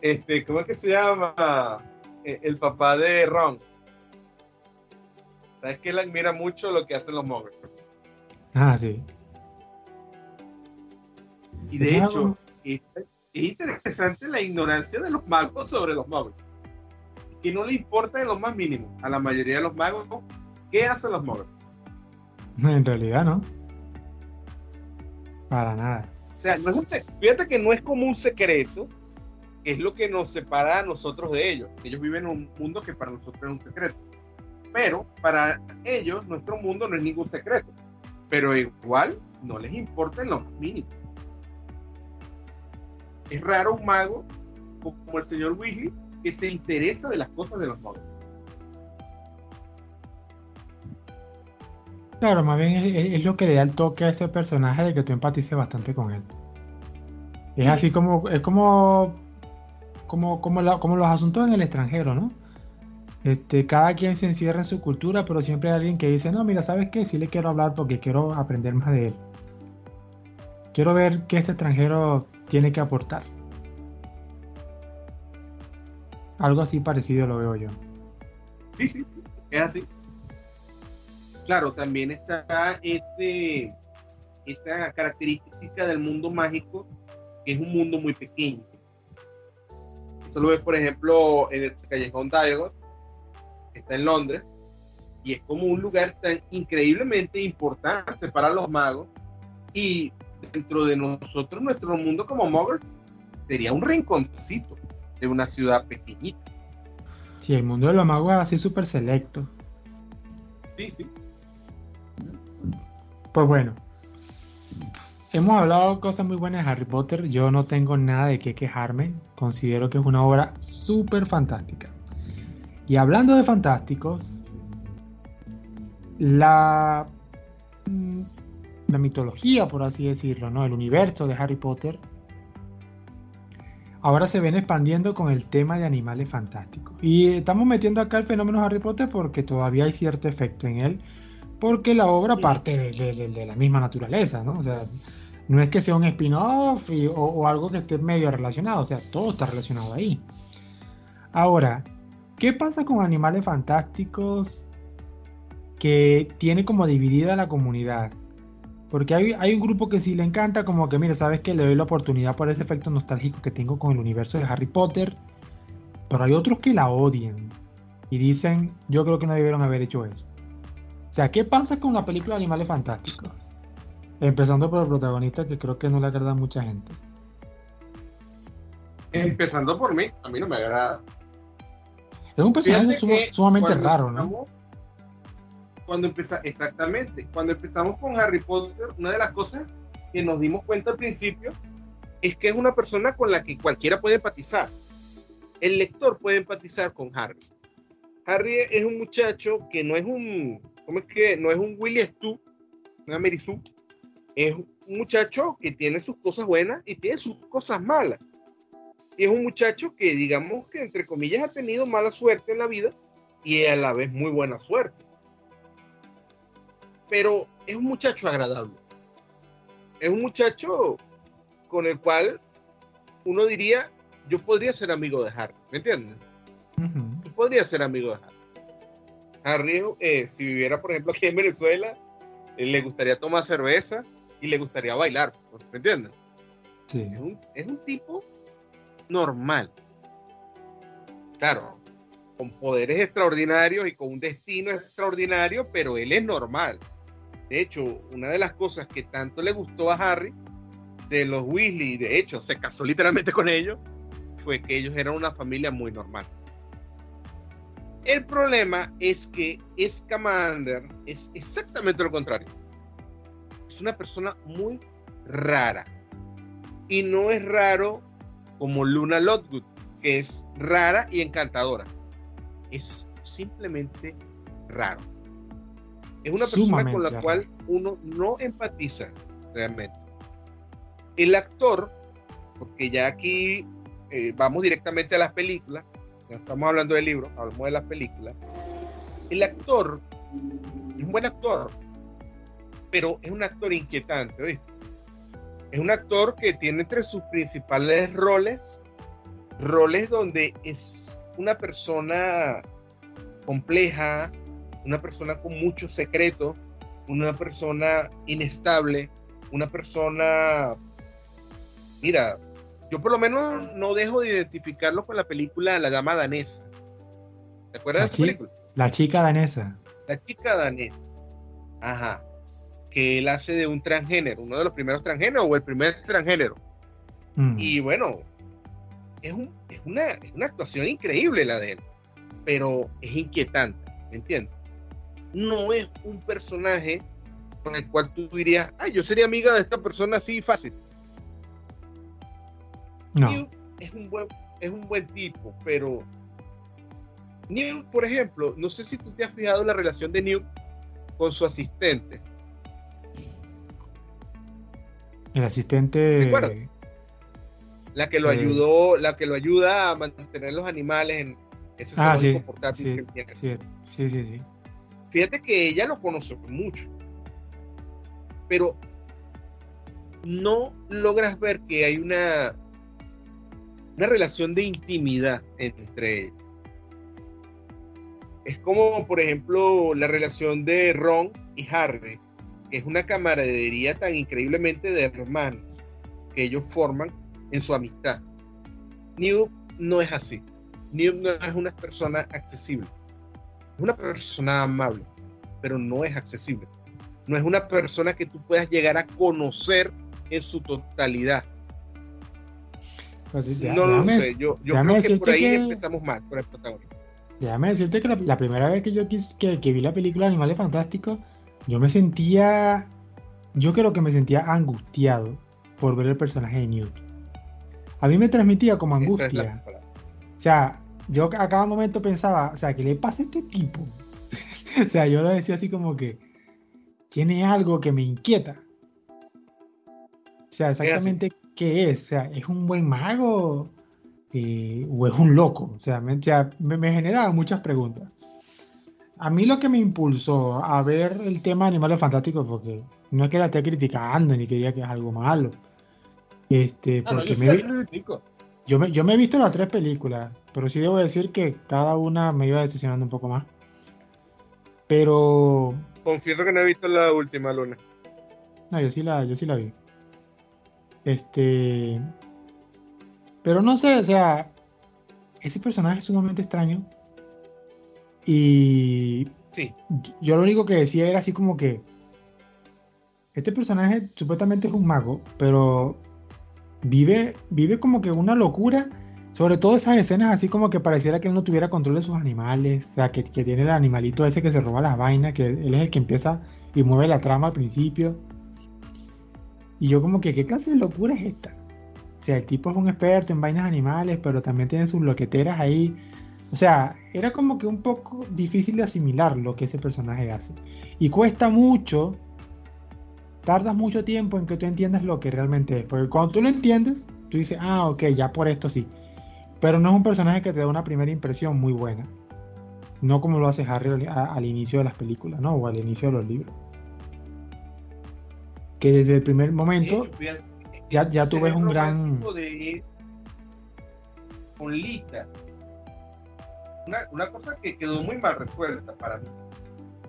este, ¿cómo es que se llama? Eh, el papá de Ron. ¿Sabes que él admira mucho lo que hacen los muggles? Ah, sí. Y de hecho, es, interesante la ignorancia de los magos sobre los muggles. Que no le importa en lo más mínimo a la mayoría de los magos qué hacen los muggles. En realidad, no. Para nada. O sea, no es fíjate que no es como un secreto es lo que nos separa a nosotros de ellos. Ellos viven en un mundo que para nosotros es un secreto. Pero para ellos nuestro mundo no es ningún secreto. Pero igual no les importa en lo mínimo. Es raro un mago como el señor Weasley que se interesa de las cosas de los magos. Claro, más bien es, lo que le da el toque a ese personaje de que tú empatices bastante con él. Es así como, es como como, como, los asuntos en el extranjero, ¿no? Este, cada quien se encierra en su cultura, pero siempre hay alguien que dice, no, mira, ¿sabes qué? Sí le quiero hablar porque quiero aprender más de él. Quiero ver qué este extranjero tiene que aportar. Algo así parecido lo veo yo. Sí, sí, es así. Claro, también está este, esta característica del mundo mágico, que es un mundo muy pequeño lo ves, por ejemplo, en el Callejón Diagon, que está en Londres, y es como un lugar tan increíblemente importante para los magos y dentro de nosotros, nuestro mundo como Mogger, sería un rinconcito de una ciudad pequeñita. Sí, el mundo de los magos es así súper selecto. Sí, sí. Pues bueno, hemos hablado cosas muy buenas de Harry Potter. Yo no tengo nada de qué quejarme. Considero que es una obra súper fantástica. Y hablando de fantásticos, la, mm, la mitología, por así decirlo, ¿no? el universo de Harry Potter, ahora se ven expandiendo con el tema de animales fantásticos. Y estamos metiendo acá el fenómeno Harry Potter porque todavía hay cierto efecto en él, porque la obra parte de, la misma naturaleza, ¿no? O sea, no es que sea un spin-off o, o algo que esté medio relacionado, o sea, todo está relacionado ahí. Ahora, ¿qué pasa con animales fantásticos que tiene como dividida la comunidad. Porque hay, un grupo que sí le encanta, como que, mire, sabes que le doy la oportunidad por ese efecto nostálgico que tengo con el universo de Harry Potter. Pero hay otros que la odian y dicen, yo creo que no debieron haber hecho eso. O sea, ¿qué pasa con la película Animales Fantásticos? Empezando por el protagonista, que creo que no le agrada a mucha gente. Empezando por mí, a mí no me agrada. Es un personaje sumamente raro, ¿no? Cuando empezamos, exactamente, cuando empezamos con Harry Potter, una de las cosas que nos dimos cuenta al principio es que es una persona con la que cualquiera puede empatizar. El lector puede empatizar con Harry. Harry es un muchacho que no es un, ¿cómo es que? No es un Willy Stu, una Mary Sue. Es un muchacho que tiene sus cosas buenas y tiene sus cosas malas. Y es un muchacho que, digamos que, entre comillas, ha tenido mala suerte en la vida y a la vez muy buena suerte pero es un muchacho agradable. Es un muchacho con el cual uno diría, yo podría ser amigo de Harry, ¿me entiendes? Yo podría ser amigo de Harry. Harry, eh, si viviera, por ejemplo, aquí en Venezuela, eh, le gustaría tomar cerveza y le gustaría bailar, ¿me entiendes? Sí. Es, un, es un tipo normal. Claro, con poderes extraordinarios y con un destino extraordinario, pero él es normal. De hecho, una de las cosas que tanto le gustó a Harry de los Weasley, de hecho, se casó literalmente con ellos, fue que ellos eran una familia muy normal. El problema es que Scamander es exactamente lo contrario. Es una persona muy rara. Y no es raro como Luna Lovegood, que es rara y encantadora. Es simplemente raro. Es una persona con la cual uno no empatiza realmente. El actor, porque ya aquí eh, vamos directamente a las películas, no estamos hablando del libro, hablamos de las películas. El actor es un buen actor, pero es un actor inquietante, ¿viste? Es un actor que tiene entre sus principales roles, roles donde es una persona compleja, una persona con muchos secretos, una persona inestable, una persona, mira, yo por lo menos no dejo de identificarlo con la película La Dama Danesa. ¿Te acuerdas de esa película? La chica danesa. La chica danesa. Ajá. Que él hace de un transgénero, uno de los primeros transgéneros o el primer transgénero. Mm. Y bueno, es, es, una, es una actuación increíble la de él, pero es inquietante, ¿me entiendes? No es un personaje con el cual tú dirías, ay, yo sería amiga de esta persona así fácil. No. es un buen, es un buen tipo, pero Newt, por ejemplo, no sé si tú te has fijado en la relación de Newt con su asistente. El asistente. La que lo eh, ayudó, la que lo ayuda a mantener los animales en ese ah, sí, sí, sí, sí, sí. Fíjate que ella lo conoce mucho, pero no logras ver que hay una, una relación de intimidad entre ellos. Es como, por ejemplo, la relación de Ron y Harry, que es una camaradería tan increíblemente de hermanos que ellos forman en su amistad. New no es así. New no es una persona accesible. Es una persona amable. pero no es accesible. No es una persona que tú puedas llegar a conocer en su totalidad. Pues no lo sé, yo, yo creo que por ahí empezamos mal, por el protagonista. Déjame decirte que la, primera vez que yo que, que vi la película Animales Fantásticos, yo me sentía, yo creo que me sentía angustiado por ver el personaje de Newt. A mí me transmitía como angustia. o sea, yo a cada momento pensaba, o sea, ¿qué le pasa a este tipo? o sea, yo decía así como que tiene algo que me inquieta. O sea, exactamente qué es. O sea, ¿es un buen mago? Eh, ¿O es un loco? O sea, me, me, generaba muchas preguntas. A mí lo que me impulsó a ver el tema de Animales Fantásticos, porque no es que la esté criticando ni que diga que es algo malo. Este, porque me, yo, me, yo me he visto las tres películas, pero sí debo decir que cada una me iba decepcionando un poco más. Pero. Confieso que no he visto la última luna. No, yo sí la, yo sí la vi. Este. Pero no sé, o sea. Ese personaje es sumamente extraño. Y. Sí. Yo lo único que decía era así como que. Este personaje supuestamente es un mago, pero vive, vive como que una locura. Sobre todo esas escenas así como que pareciera que él no tuviera control de sus animales. O sea, que, que tiene el animalito ese que se roba las vainas, que él es el que empieza y mueve la trama al principio. Y yo como que, ¿qué clase de locura es esta? O sea, el tipo es un experto en vainas animales, pero también tiene sus loqueteras ahí. O sea, era como que un poco difícil de asimilar lo que ese personaje hace. Y cuesta mucho, tardas mucho tiempo en que tú entiendas lo que realmente es. Porque cuando tú lo entiendes, tú dices, ah, ok, ya por esto sí. Pero no es un personaje que te da una primera impresión muy buena. No como lo hace Harry al inicio de las películas, ¿no? O al inicio de los libros que desde el primer momento ya, ya tú ves un gran... De, con Lita. Una, una cosa que quedó muy mal resuelta para mí.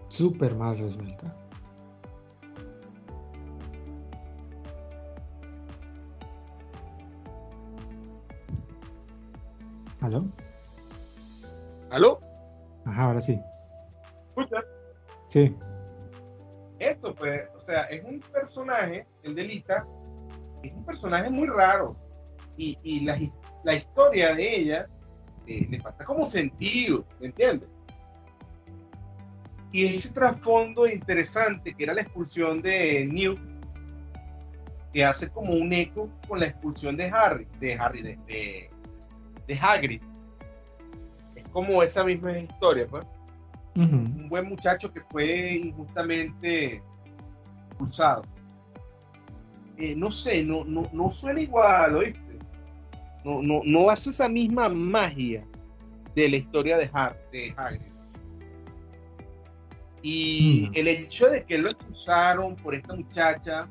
Súper mal resuelta. ¿Aló? ¿Aló? Ajá, ahora sí. ¿Escucha? Sí. Esto, pues, o sea, es un personaje, el Delita, es un personaje muy raro. Y, y la, la, historia de ella eh, le falta como sentido, ¿me entiendes? Y ese trasfondo interesante que era la expulsión de Newt, que hace como un eco con la expulsión de Harry, de Harry, de, de, de Hagrid. Es como esa misma historia, pues un buen muchacho que fue injustamente expulsado. Eh, no sé, no, no, no suena igual, ¿oíste? No, no, no hace esa misma magia de la historia de, Hagrid. Y el hecho de que lo expulsaron por esta muchacha,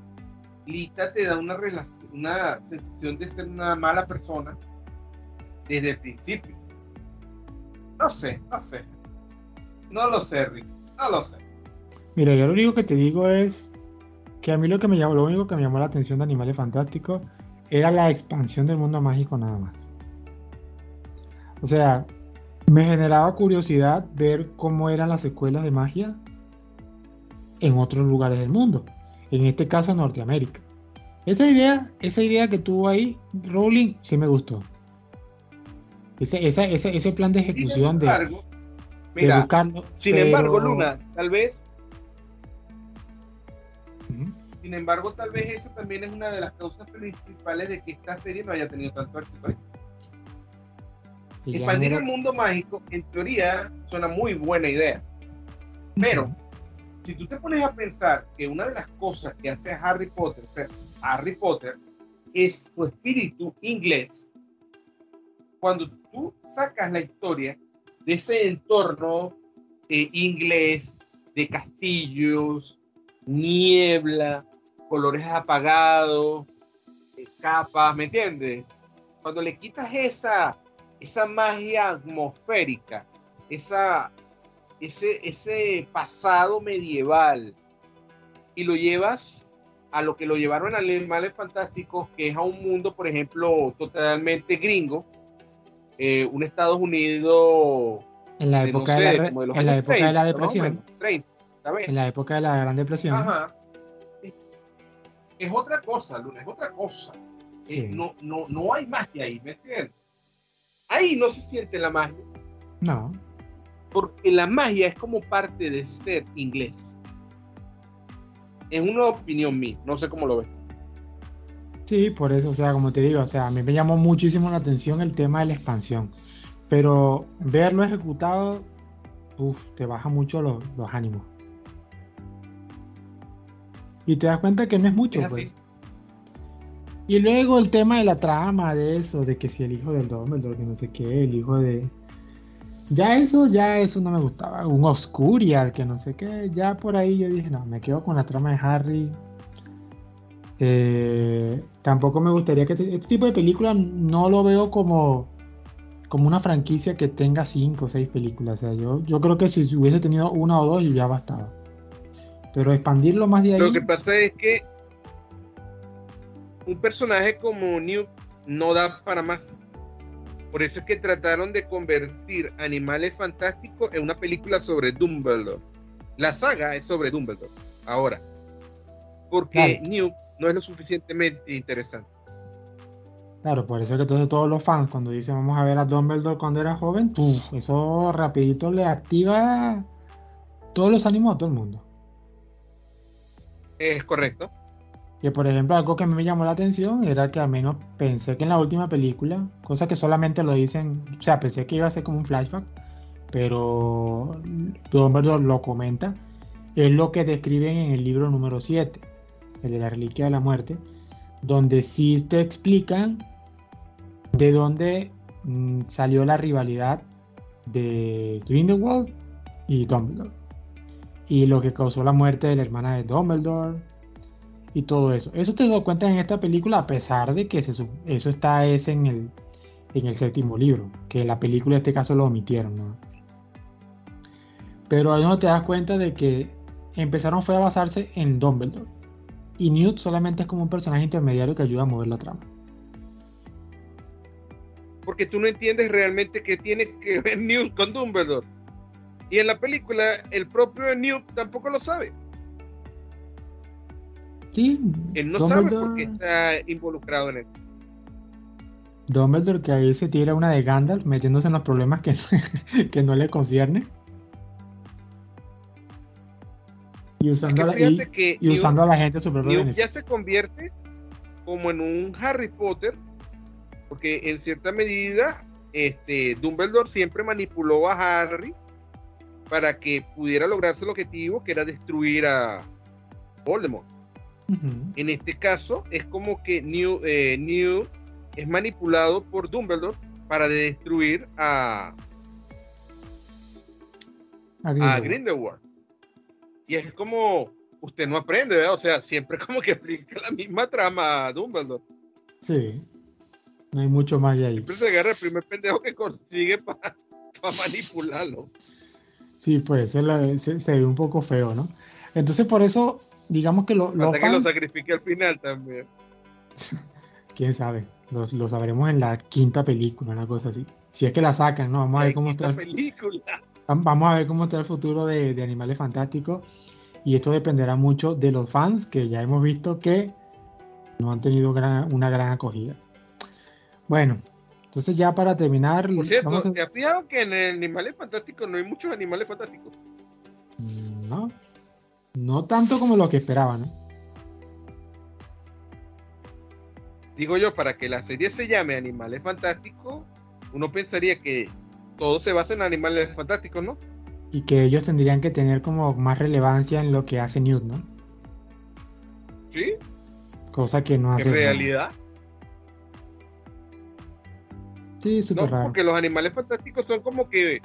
Lita te da una, una sensación de ser una mala persona desde el principio. No sé, no sé. No lo sé, Rick. No lo sé. Mira, yo lo único que te digo es que a mí lo que me llamó, lo único que me llamó la atención de Animales Fantásticos era la expansión del mundo mágico nada más. O sea, me generaba curiosidad ver cómo eran las escuelas de magia en otros lugares del mundo. En este caso Norteamérica. Esa idea, esa idea que tuvo ahí Rowling sí me gustó. Ese, ese plan de ejecución de, Mira, sin embargo, Luna, tal vez. Sin embargo, tal vez esa también es una de las causas principales de que esta serie no haya tenido tanto éxito. Expandir el mundo mágico, en teoría, suena muy buena idea. Pero, si tú te pones a pensar que una de las cosas que hace Harry Potter Harry Potter es su espíritu inglés, cuando tú sacas la historia de ese entorno inglés, de castillos, niebla, colores apagados, capas, ¿me entiendes? Cuando le quitas esa, esa magia atmosférica, esa, ese, ese pasado medieval, y lo llevas a lo que lo llevaron a Animales Fantásticos, que es a un mundo, por ejemplo, totalmente gringo, eh, un Estados Unidos en la época, de, la, en la época de la depresión. En la época de la Gran Depresión. Ajá. Es otra cosa, Luna, es otra cosa. Eh, no, no, no hay magia ahí, ¿me entiendes? Ahí no se siente la magia. No. Porque la magia es como parte de ser inglés. Es una opinión mía, no sé cómo lo ves. Sí, por eso, o sea, como te digo, o sea, a mí me llamó muchísimo la atención el tema de la expansión. Pero verlo ejecutado, uff, te baja mucho los, ánimos. Y te das cuenta que no es mucho, pues. Y luego el tema de la trama de eso, de que si el hijo del Dumbledore, que no sé qué, el hijo de. Ya eso, ya eso no me gustaba. Un Oscurial, que no sé qué. Ya por ahí yo dije, no, me quedo con la trama de Harry. Eh, tampoco me gustaría que este, tipo de películas no lo veo como como una franquicia que tenga cinco o seis películas. O sea, yo, yo creo que si hubiese tenido una o dos ya bastaba. Pero expandirlo más de ahí. Lo que pasa es que un personaje como Newt no da para más. Por eso es que trataron de convertir Animales Fantásticos en una película sobre Dumbledore. La saga es sobre Dumbledore. Ahora. Porque Newt no es lo suficientemente interesante. Claro, por eso que entonces todos los fans cuando dicen vamos a ver a Dumbledore cuando era joven, eso rapidito le activa todos los ánimos a todo el mundo. Es correcto. Que por ejemplo algo que a mí me llamó la atención era que al menos pensé que en la última película, cosa que solamente lo dicen, o sea, pensé que iba a ser como un flashback, pero Dumbledore lo comenta, es lo que describen en el libro número 7, el de la Reliquia de la Muerte, donde sí te explican de dónde mm, salió la rivalidad de Grindelwald y Dumbledore. Y lo que causó la muerte de la hermana de Dumbledore. Y todo eso. Eso te lo cuentas en esta película a pesar de que eso está es en el, en el séptimo libro. Que la película en este caso lo omitieron. Pero ahí no te das cuenta de que empezaron fue a basarse en Dumbledore. Y Newt solamente es como un personaje intermediario que ayuda a mover la trama porque tú no entiendes realmente qué tiene que ver Newt con Dumbledore. Y en la película, el propio Newt tampoco lo sabe. Sí. Él no sabe por qué está involucrado en eso. Dumbledore que ahí se tira una de Gandalf metiéndose en los problemas que, que no le concierne. Y usando, a la, y, usando a la gente su Newt ya se convierte como en un Harry Potter porque en cierta medida este, Dumbledore siempre manipuló a Harry para que pudiera lograrse el objetivo que era destruir a Voldemort. En este caso es como que New, eh, es manipulado por Dumbledore para destruir a, a Grindelwald. Y es como, usted no aprende, ¿verdad? O sea, siempre como que explica la misma trama a Dumbledore. Sí. No hay mucho más de ahí. Siempre se agarra el primer pendejo que consigue para manipularlo. Sí, pues se, ve un poco feo, ¿no? Entonces por eso, digamos que lo... lo que lo sacrifique al final también. Quién sabe, lo, sabremos en la quinta película, una cosa así. Si es que la sacan, ¿no? Vamos a ver cómo está. Vamos a ver cómo está el futuro de, Animales Fantásticos. Y esto dependerá mucho de los fans, que ya hemos visto que no han tenido una gran acogida. Bueno, entonces ya para terminar. Por cierto, ¿te has fijado que en el Animales Fantásticos no hay muchos animales fantásticos? Mm, no. No tanto como lo que esperaban, ¿no? Digo yo, para que la serie se llame Animales Fantásticos, uno pensaría que todo se basa en animales fantásticos, ¿no? Y que ellos tendrían que tener como más relevancia en lo que hace Newt, ¿no? Sí. Cosa que no hace. En realidad. Sí, súper no, Porque los animales fantásticos son como que,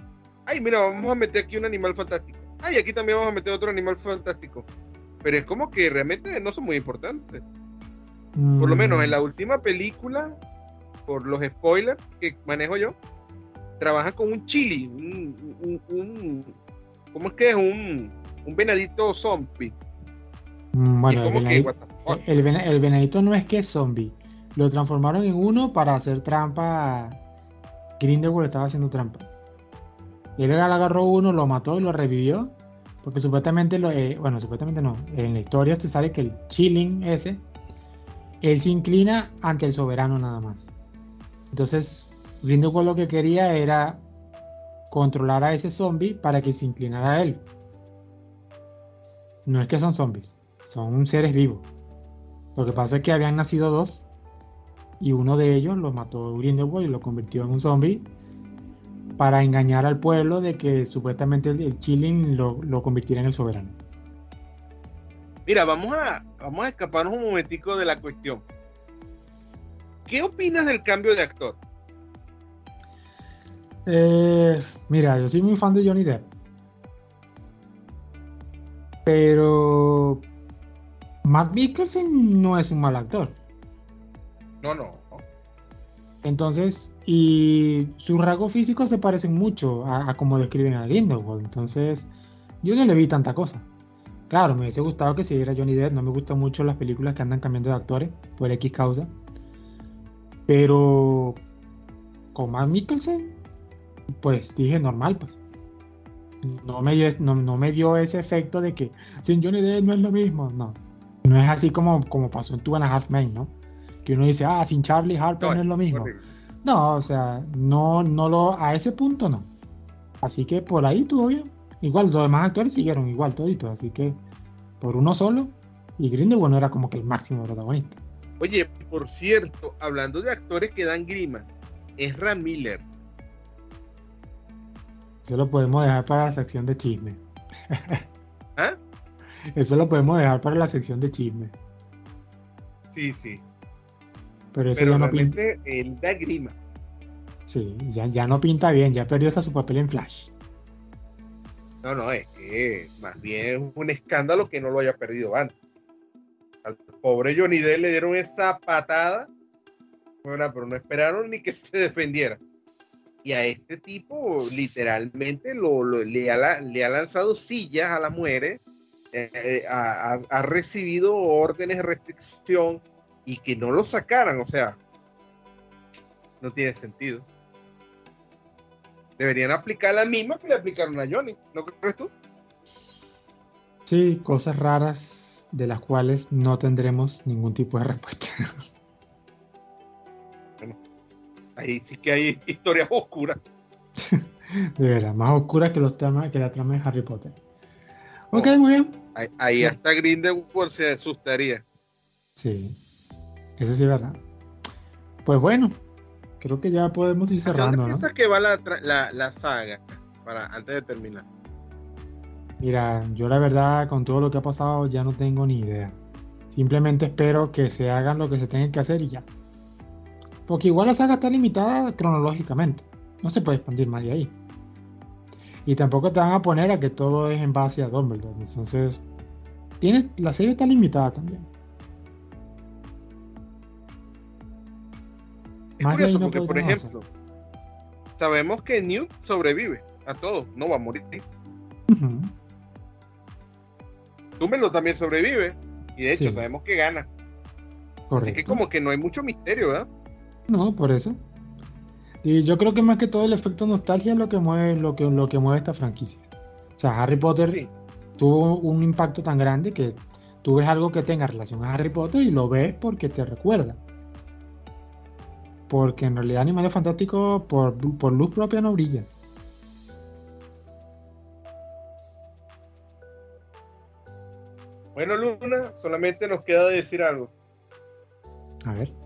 ay, mira, vamos a meter aquí un animal fantástico. Ay, aquí también vamos a meter otro animal fantástico. Pero es como que realmente no son muy importantes. Por lo menos en mm. la última película, por los spoilers que manejo yo, trabajan con un chili, un, ¿cómo es que es? Un, un venadito zombie. Mm, bueno, el el venadito no es que es zombie. Lo transformaron en uno para hacer trampa Grindelwald estaba haciendo trampa. Él agarró uno, lo mató y lo revivió Porque supuestamente, lo, eh, bueno, supuestamente no, en la historia se sale que el chilling ese, él se inclina ante el soberano nada más. Entonces, Grindelwald lo que quería era controlar a ese zombie para que se inclinara a él. No es que son zombies, son seres vivos. Lo que pasa es que habían nacido dos y uno de ellos lo mató Grindelwald y lo convirtió en un zombie para engañar al pueblo de que supuestamente el, Chilling lo, lo, convirtiera en el soberano. Mira, vamos a, vamos a escaparnos un momentico de la cuestión. ¿Qué opinas del cambio de actor? Eh, mira, yo soy muy fan de Johnny Depp. Pero Matt Mikkelsen no es un mal actor. No, no. Entonces, y sus rasgos físicos se parecen mucho a, como describen a Grindelwald. Entonces, yo no le vi tanta cosa. Claro, me hubiese gustado que siguiera Johnny Depp. No me gustan mucho las películas que andan cambiando de actores por X causa. Pero con Matt Mikkelsen, pues dije normal, pues. No me, no, me dio ese efecto de que sin Johnny Depp no es lo mismo. No. No es así como, como pasó en Two and a Half Men, ¿no? Que uno dice, ah, sin Charlie Harper no, es lo mismo. No, o sea, no, no lo, a ese punto no. Así que por ahí todo bien. Igual, los demás actores siguieron igual toditos, así que por uno solo. Y Grindelwald bueno, era como que el máximo protagonista. Oye, por cierto, hablando de actores que dan grima, es Ram Miller. Eso lo podemos dejar para la sección de chisme. ¿Ah? Eso lo podemos dejar para la sección de chisme. Sí, sí. Pero eso ya no pinta. Él da grima. Sí, ya, ya no pinta bien, ya perdió hasta su papel en Flash. No, no, es que más bien es un escándalo que no lo haya perdido antes. Al pobre Johnny Depp le dieron esa patada, bueno, pero no esperaron ni que se defendiera. Y a este tipo literalmente lo, le, ha, le, ha, lanzado sillas a la muere, eh, eh, ha, recibido órdenes de restricción y que no lo sacaran, o sea, no tiene sentido. Deberían aplicar la misma que le aplicaron a Johnny, ¿no crees tú? Sí, cosas raras de las cuales no tendremos ningún tipo de respuesta. Ahí sí que hay historias oscuras. de verdad, más oscuras que los temas que la trama de Harry Potter. Ok, muy bien. Ahí, hasta Grindelwald se asustaría. Sí, eso sí es verdad. Pues bueno, creo que ya podemos ir cerrando. ¿Dónde piensas que va la, la, saga? Para, antes de terminar. Mira, yo la verdad, con todo lo que ha pasado, ya no tengo ni idea. Simplemente espero que se hagan lo que se tenga que hacer y ya. Porque igual la saga está limitada cronológicamente. No se puede expandir más de ahí. Y tampoco te van a poner a que todo es en base a Dumbledore. Entonces, tiene, la serie está limitada también. Es curioso porque, por ejemplo, sabemos que Newt sobrevive a todo, no va a morir. Túmelo también sobrevive y de hecho sabemos que gana. Así que como que no hay mucho misterio, ¿verdad? No, por eso. Y yo creo que más que todo el efecto nostalgia es lo que mueve, lo que, lo que mueve esta franquicia. O sea, Harry Potter tuvo un impacto tan grande que tú ves algo que tenga relación a Harry Potter y lo ves porque te recuerda. Porque en realidad Animales Fantásticos por, por luz propia no brilla. Bueno, Luna, solamente nos queda decir algo. A ver.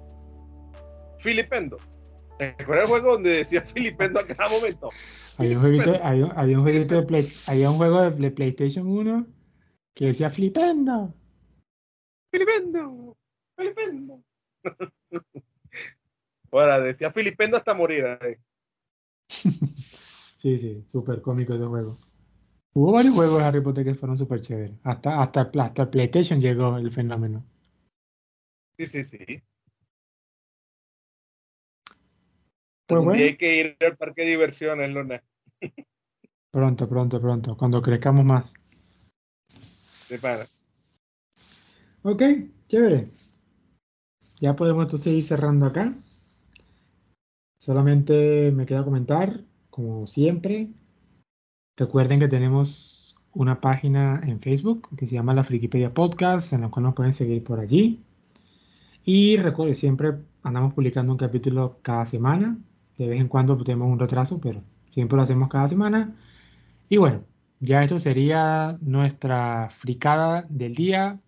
Filipendo. ¿Recuerdas el juego donde decía Filipendo a cada momento? Había un, jueguito, había, un jueguito de Play, había un juego de PlayStation 1 que decía Filipendo. Filipendo. Filipendo. Ahora, decía Filipendo hasta morir. sí, sí, súper cómico ese juego. Hubo varios juegos de Harry Potter que fueron súper chéveres. Hasta, hasta, hasta el PlayStation llegó el fenómeno. Sí, sí, sí. Pues hay que ir al parque de diversiones, Luna. Pronto, pronto, pronto, cuando crezcamos más. Se para. Ok, chévere. Ya podemos entonces ir cerrando acá. Solamente me queda comentar, como siempre, recuerden que tenemos una página en Facebook que se llama la Frikipedia Podcast, en la cual nos pueden seguir por allí. Y recuerden, siempre andamos publicando un capítulo cada semana. De vez en cuando tenemos un retraso, pero siempre lo hacemos cada semana. Y bueno, ya esto sería nuestra fricada del día,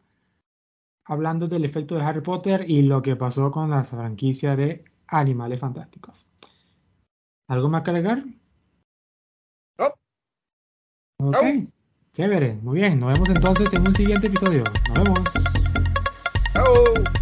hablando del efecto de Harry Potter y lo que pasó con la franquicia de Animales Fantásticos. ¿Algo más que agregar? No. Ok. Chévere, muy bien. Nos vemos entonces en un siguiente episodio. Nos vemos. Chao.